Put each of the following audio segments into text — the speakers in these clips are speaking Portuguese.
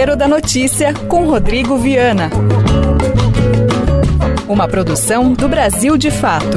Tempero da Notícia com Rodrigo Viana. Uma produção do Brasil de Fato.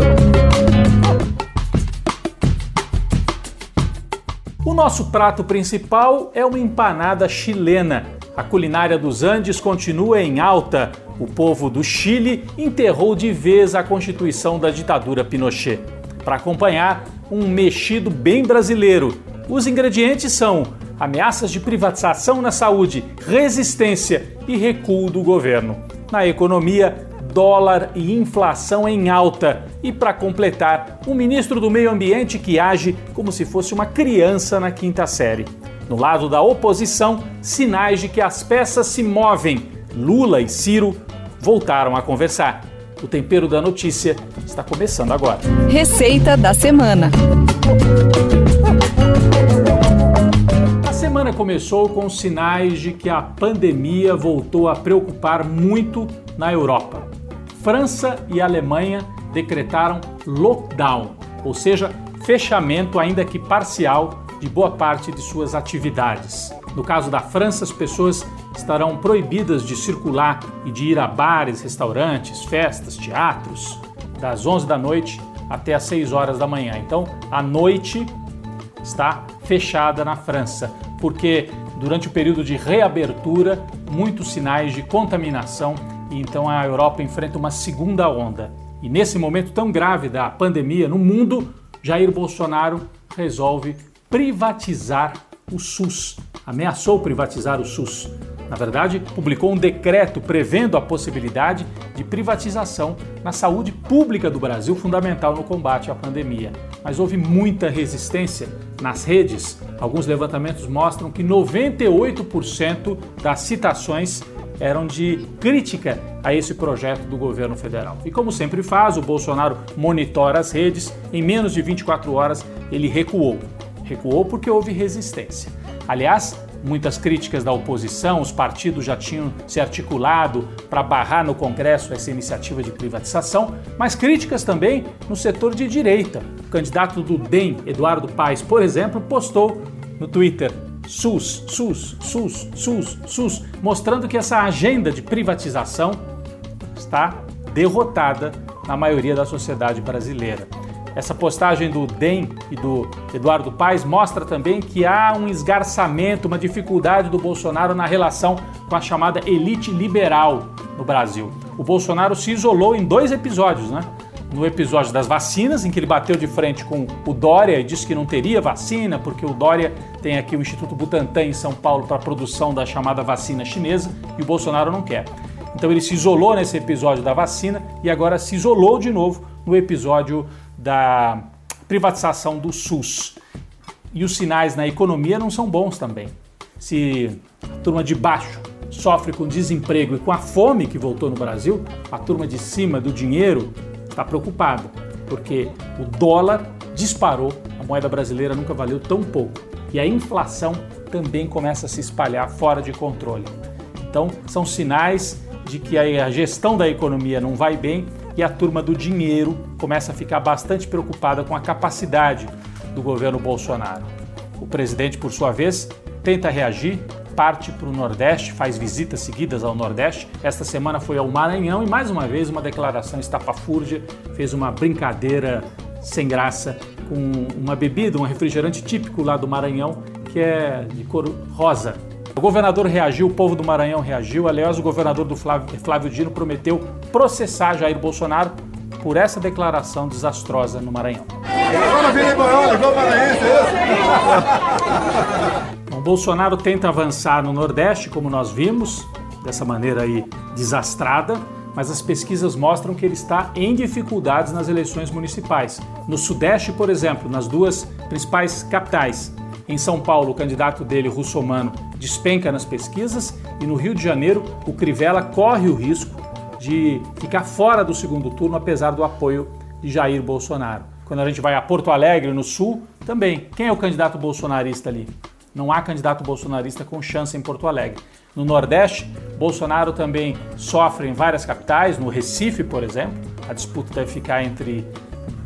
O nosso prato principal é uma empanada chilena. A culinária dos Andes continua em alta. O povo do Chile enterrou de vez a constituição da ditadura Pinochet. Para acompanhar, um mexido bem brasileiro. Os ingredientes são ameaças de privatização na saúde, resistência e recuo do governo. Na economia, dólar e inflação em alta. E para completar, um ministro do Meio Ambiente que age como se fosse uma criança na quinta série. No lado da oposição, sinais de que as peças se movem. Lula e Ciro voltaram a conversar. O tempero da notícia está começando agora. Receita da semana. Começou com sinais de que a pandemia voltou a preocupar muito na Europa. França e Alemanha decretaram lockdown, ou seja, fechamento, ainda que parcial, de boa parte de suas atividades. No caso da França, as pessoas estarão proibidas de circular e de ir a bares, restaurantes, festas, teatros, das 11 da noite até as 6 horas da manhã. Então, a noite está fechada na França, porque durante o período de reabertura, muitos sinais de contaminação e então a Europa enfrenta uma segunda onda. E nesse momento tão grave da pandemia no mundo, Jair Bolsonaro resolve privatizar o SUS. Ameaçou privatizar o SUS. Na verdade, publicou um decreto prevendo a possibilidade de privatização na saúde pública do Brasil, fundamental no combate à pandemia. Mas houve muita resistência nas redes. Alguns levantamentos mostram que 98% das citações eram de crítica a esse projeto do governo federal. E como sempre faz, o Bolsonaro monitora as redes. Em menos de 24 horas, ele recuou. Recuou porque houve resistência. Aliás, muitas críticas da oposição, os partidos já tinham se articulado para barrar no Congresso essa iniciativa de privatização, mas críticas também no setor de direita. O candidato do DEM, Eduardo Paes, por exemplo, postou no Twitter SUS, SUS, SUS, SUS, SUS, mostrando que essa agenda de privatização está derrotada na maioria da sociedade brasileira. Essa postagem do DEM e do Eduardo Paes mostra também que há um esgarçamento, uma dificuldade do Bolsonaro na relação com a chamada elite liberal no Brasil. O Bolsonaro se isolou em dois episódios, né? No episódio das vacinas, em que ele bateu de frente com o Dória e disse que não teria vacina, porque o Dória tem aqui o Instituto Butantan em São Paulo para a produção da chamada vacina chinesa e o Bolsonaro não quer. Então ele se isolou nesse episódio da vacina e agora se isolou de novo no episódio da privatização do SUS. E os sinais na economia não são bons também. Se a turma de baixo sofre com desemprego e com a fome que voltou no Brasil, a turma de cima do dinheiro está preocupada, porque o dólar disparou, a moeda brasileira nunca valeu tão pouco e a inflação também começa a se espalhar fora de controle. Então, são sinais de que a gestão da economia não vai bem e a turma do dinheiro começa a ficar bastante preocupada com a capacidade do governo Bolsonaro. O presidente, por sua vez, tenta reagir, parte para o Nordeste, faz visitas seguidas ao Nordeste. Esta semana foi ao Maranhão e mais uma vez uma declaração estapafúrdia, fez uma brincadeira sem graça com uma bebida, um refrigerante típico lá do Maranhão, que é de cor rosa. O governador reagiu, o povo do Maranhão reagiu. Aliás, o governador do Flávio, Flávio Dino prometeu processar Jair Bolsonaro por essa declaração desastrosa no Maranhão. O Bolsonaro tenta avançar no Nordeste, como nós vimos, dessa maneira aí desastrada, mas as pesquisas mostram que ele está em dificuldades nas eleições municipais. No Sudeste, por exemplo, nas duas principais capitais, em São Paulo, o candidato dele, Russomano, despenca nas pesquisas e no Rio de Janeiro, o Crivella corre o risco de ficar fora do segundo turno, apesar do apoio de Jair Bolsonaro. Quando a gente vai a Porto Alegre, no Sul, também. Quem é o candidato bolsonarista ali? Não há candidato bolsonarista com chance em Porto Alegre. No Nordeste, Bolsonaro também sofre em várias capitais, no Recife, por exemplo. A disputa deve ficar entre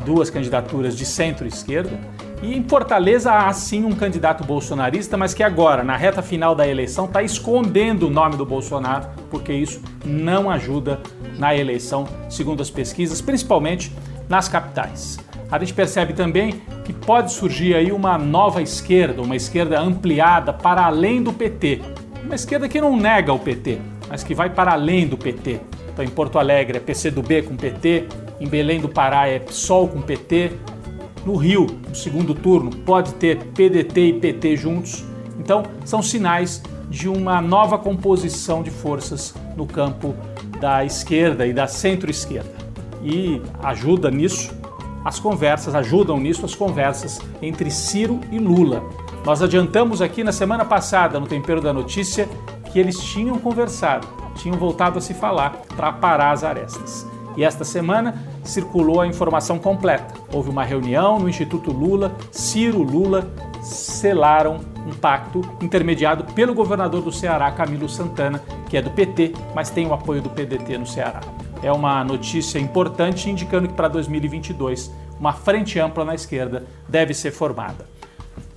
duas candidaturas de centro-esquerda. E em Fortaleza há sim um candidato bolsonarista, mas que agora, na reta final da eleição, está escondendo o nome do Bolsonaro, porque isso não ajuda na eleição, segundo as pesquisas, principalmente nas capitais. A gente percebe também que pode surgir aí uma nova esquerda, uma esquerda ampliada para além do PT. Uma esquerda que não nega o PT, mas que vai para além do PT. Então, em Porto Alegre é PCdoB com PT, em Belém do Pará é PSOL com PT, no Rio, no segundo turno, pode ter PDT e PT juntos. Então, são sinais de uma nova composição de forças no campo da esquerda e da centro-esquerda. E ajuda nisso as conversas, ajudam nisso as conversas entre Ciro e Lula. Nós adiantamos aqui na semana passada, no Tempero da Notícia, que eles tinham conversado, tinham voltado a se falar para parar as arestas. E esta semana circulou a informação completa. Houve uma reunião no Instituto Lula, Ciro Lula selaram um pacto intermediado pelo governador do Ceará, Camilo Santana, que é do PT, mas tem o apoio do PDT no Ceará. É uma notícia importante indicando que para 2022 uma frente ampla na esquerda deve ser formada.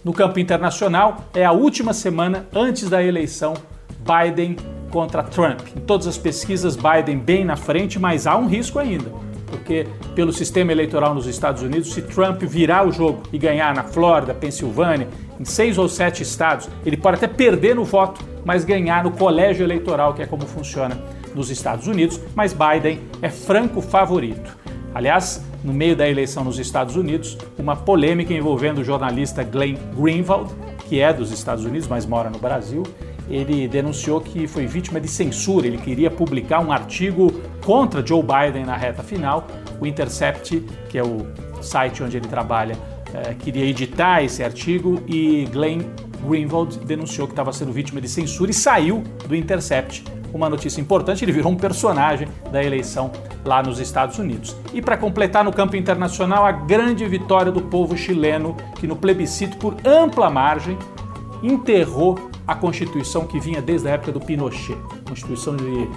No campo internacional, é a última semana antes da eleição Biden contra Trump. Em todas as pesquisas, Biden bem na frente, mas há um risco ainda porque pelo sistema eleitoral nos Estados Unidos, se Trump virar o jogo e ganhar na Flórida, Pensilvânia, em seis ou sete estados, ele pode até perder no voto, mas ganhar no colégio eleitoral, que é como funciona nos Estados Unidos, mas Biden é franco favorito. Aliás, no meio da eleição nos Estados Unidos, uma polêmica envolvendo o jornalista Glenn Greenwald, que é dos Estados Unidos, mas mora no Brasil, ele denunciou que foi vítima de censura. Ele queria publicar um artigo contra Joe Biden na reta final. O Intercept, que é o site onde ele trabalha, é, queria editar esse artigo e Glenn Greenwald denunciou que estava sendo vítima de censura e saiu do Intercept. Uma notícia importante, ele virou um personagem da eleição lá nos Estados Unidos. E para completar no campo internacional, a grande vitória do povo chileno, que no plebiscito por ampla margem enterrou a Constituição que vinha desde a época do Pinochet, Constituição de,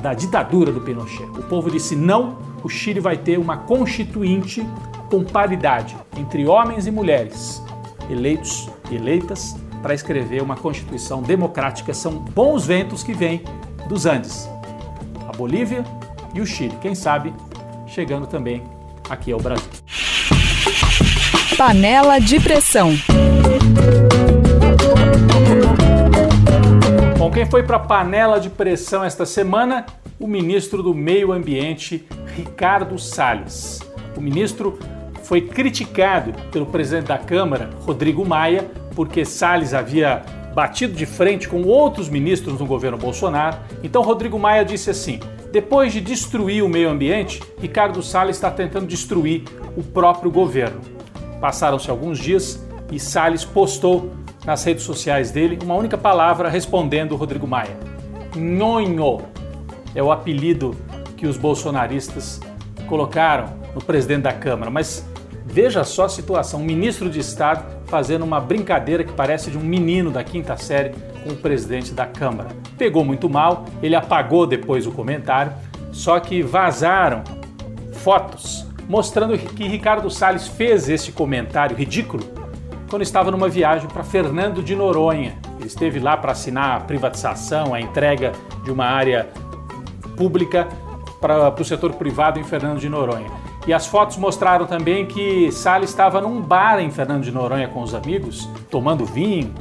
da ditadura do Pinochet. O povo disse não, o Chile vai ter uma constituinte com paridade entre homens e mulheres, eleitos e eleitas, para escrever uma Constituição democrática. São bons ventos que vêm dos Andes, a Bolívia e o Chile. Quem sabe chegando também aqui ao Brasil. Panela de pressão. Quem foi para a panela de pressão esta semana? O ministro do Meio Ambiente, Ricardo Salles. O ministro foi criticado pelo presidente da Câmara, Rodrigo Maia, porque Salles havia batido de frente com outros ministros no governo Bolsonaro. Então Rodrigo Maia disse assim: depois de destruir o meio ambiente, Ricardo Salles está tentando destruir o próprio governo. Passaram-se alguns dias e Salles postou nas redes sociais dele uma única palavra respondendo o Rodrigo Maia. Nhonho é o apelido que os bolsonaristas colocaram no presidente da Câmara. Mas veja só a situação: um ministro de Estado fazendo uma brincadeira que parece de um menino da quinta série com o presidente da Câmara. Pegou muito mal, ele apagou depois o comentário, só que vazaram fotos mostrando que Ricardo Salles fez esse comentário ridículo quando estava numa viagem para Fernando de Noronha. Ele esteve lá para assinar a privatização, a entrega de uma área pública para, o setor privado em Fernando de Noronha. E as fotos mostraram também que Salles estava num bar em Fernando de Noronha com os amigos, tomando vinho,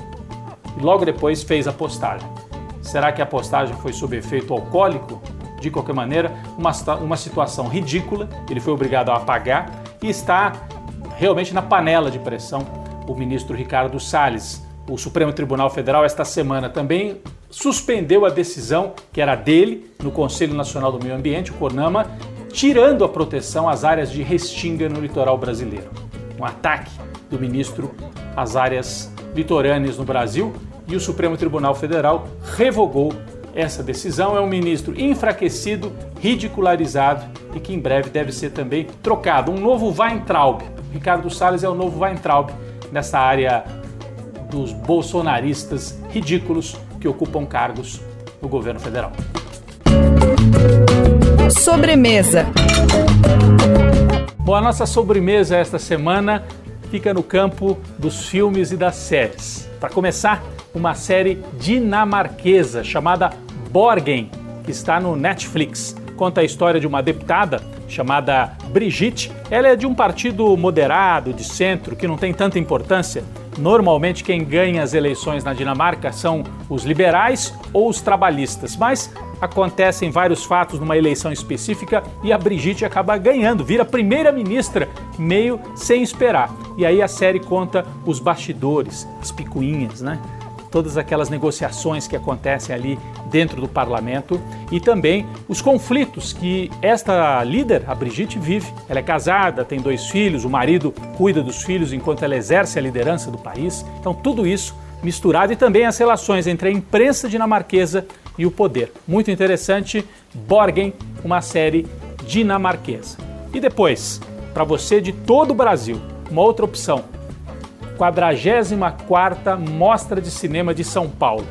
e logo depois fez a postagem. Será que a postagem foi sob efeito alcoólico? De qualquer maneira, uma, uma situação ridícula, ele foi obrigado a apagar e está realmente na panela de pressão o ministro Ricardo Salles. O Supremo Tribunal Federal, esta semana, também suspendeu a decisão que era dele no Conselho Nacional do Meio Ambiente, o CONAMA, tirando a proteção às áreas de restinga no litoral brasileiro. Um ataque do ministro às áreas litorâneas no Brasil e o Supremo Tribunal Federal revogou essa decisão. É um ministro enfraquecido, ridicularizado e que em breve deve ser também trocado. Um novo Weintraub. Ricardo Salles é o novo Weintraub nessa área dos bolsonaristas ridículos que ocupam cargos no governo federal. Sobremesa. Bom, a nossa sobremesa esta semana fica no campo dos filmes e das séries. Para começar, uma série dinamarquesa chamada Borgen, que está no Netflix. Conta a história de uma deputada chamada Brigitte. Ela é de um partido moderado, de centro, que não tem tanta importância. Normalmente, quem ganha as eleições na Dinamarca são os liberais ou os trabalhistas, mas acontecem vários fatos numa eleição específica e a Brigitte acaba ganhando, vira primeira-ministra, meio sem esperar. E aí a série conta os bastidores, as picuinhas, né? Todas aquelas negociações que acontecem ali dentro do parlamento e também os conflitos que esta líder, a Brigitte, vive. Ela é casada, tem dois filhos, o marido cuida dos filhos enquanto ela exerce a liderança do país. Então, tudo isso misturado e também as relações entre a imprensa dinamarquesa e o poder. Muito interessante, Borgen, uma série dinamarquesa. E depois, para você de todo o Brasil, uma outra opção, 44ª Mostra de Cinema de São Paulo.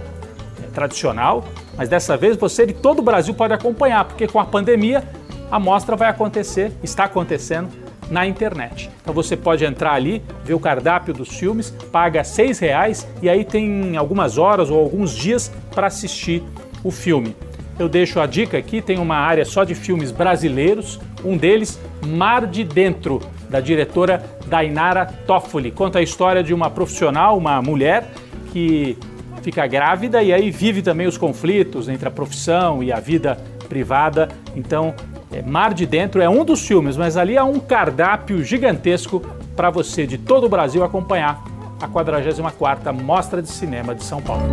É tradicional, mas dessa vez você de todo o Brasil pode acompanhar, porque com a pandemia a mostra vai acontecer, está acontecendo na internet. Então você pode entrar ali, ver o cardápio dos filmes, paga R$ reais e aí tem algumas horas ou alguns dias para assistir o filme. Eu deixo a dica aqui, tem uma área só de filmes brasileiros, um deles, Mar de Dentro, da diretora Dainara Toffoli. Conta a história de uma profissional, uma mulher que fica grávida e aí vive também os conflitos entre a profissão e a vida privada. Então, é, Mar de Dentro é um dos filmes, mas ali há um cardápio gigantesco para você de todo o Brasil acompanhar a 44ª Mostra de Cinema de São Paulo.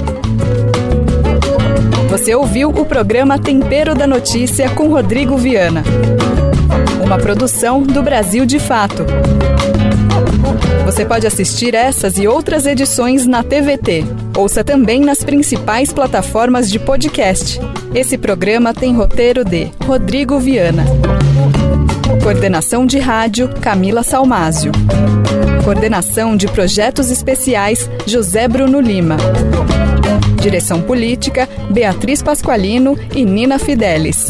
Você ouviu o programa Tempero da Notícia com Rodrigo Viana. Uma produção do Brasil de Fato. Você pode assistir essas e outras edições na TVT. Ouça também nas principais plataformas de podcast. Esse programa tem roteiro de Rodrigo Viana. Coordenação de rádio Camila Salmásio. Coordenação de projetos especiais José Bruno Lima. Direção política Beatriz Pasqualino e Nina Fidelis.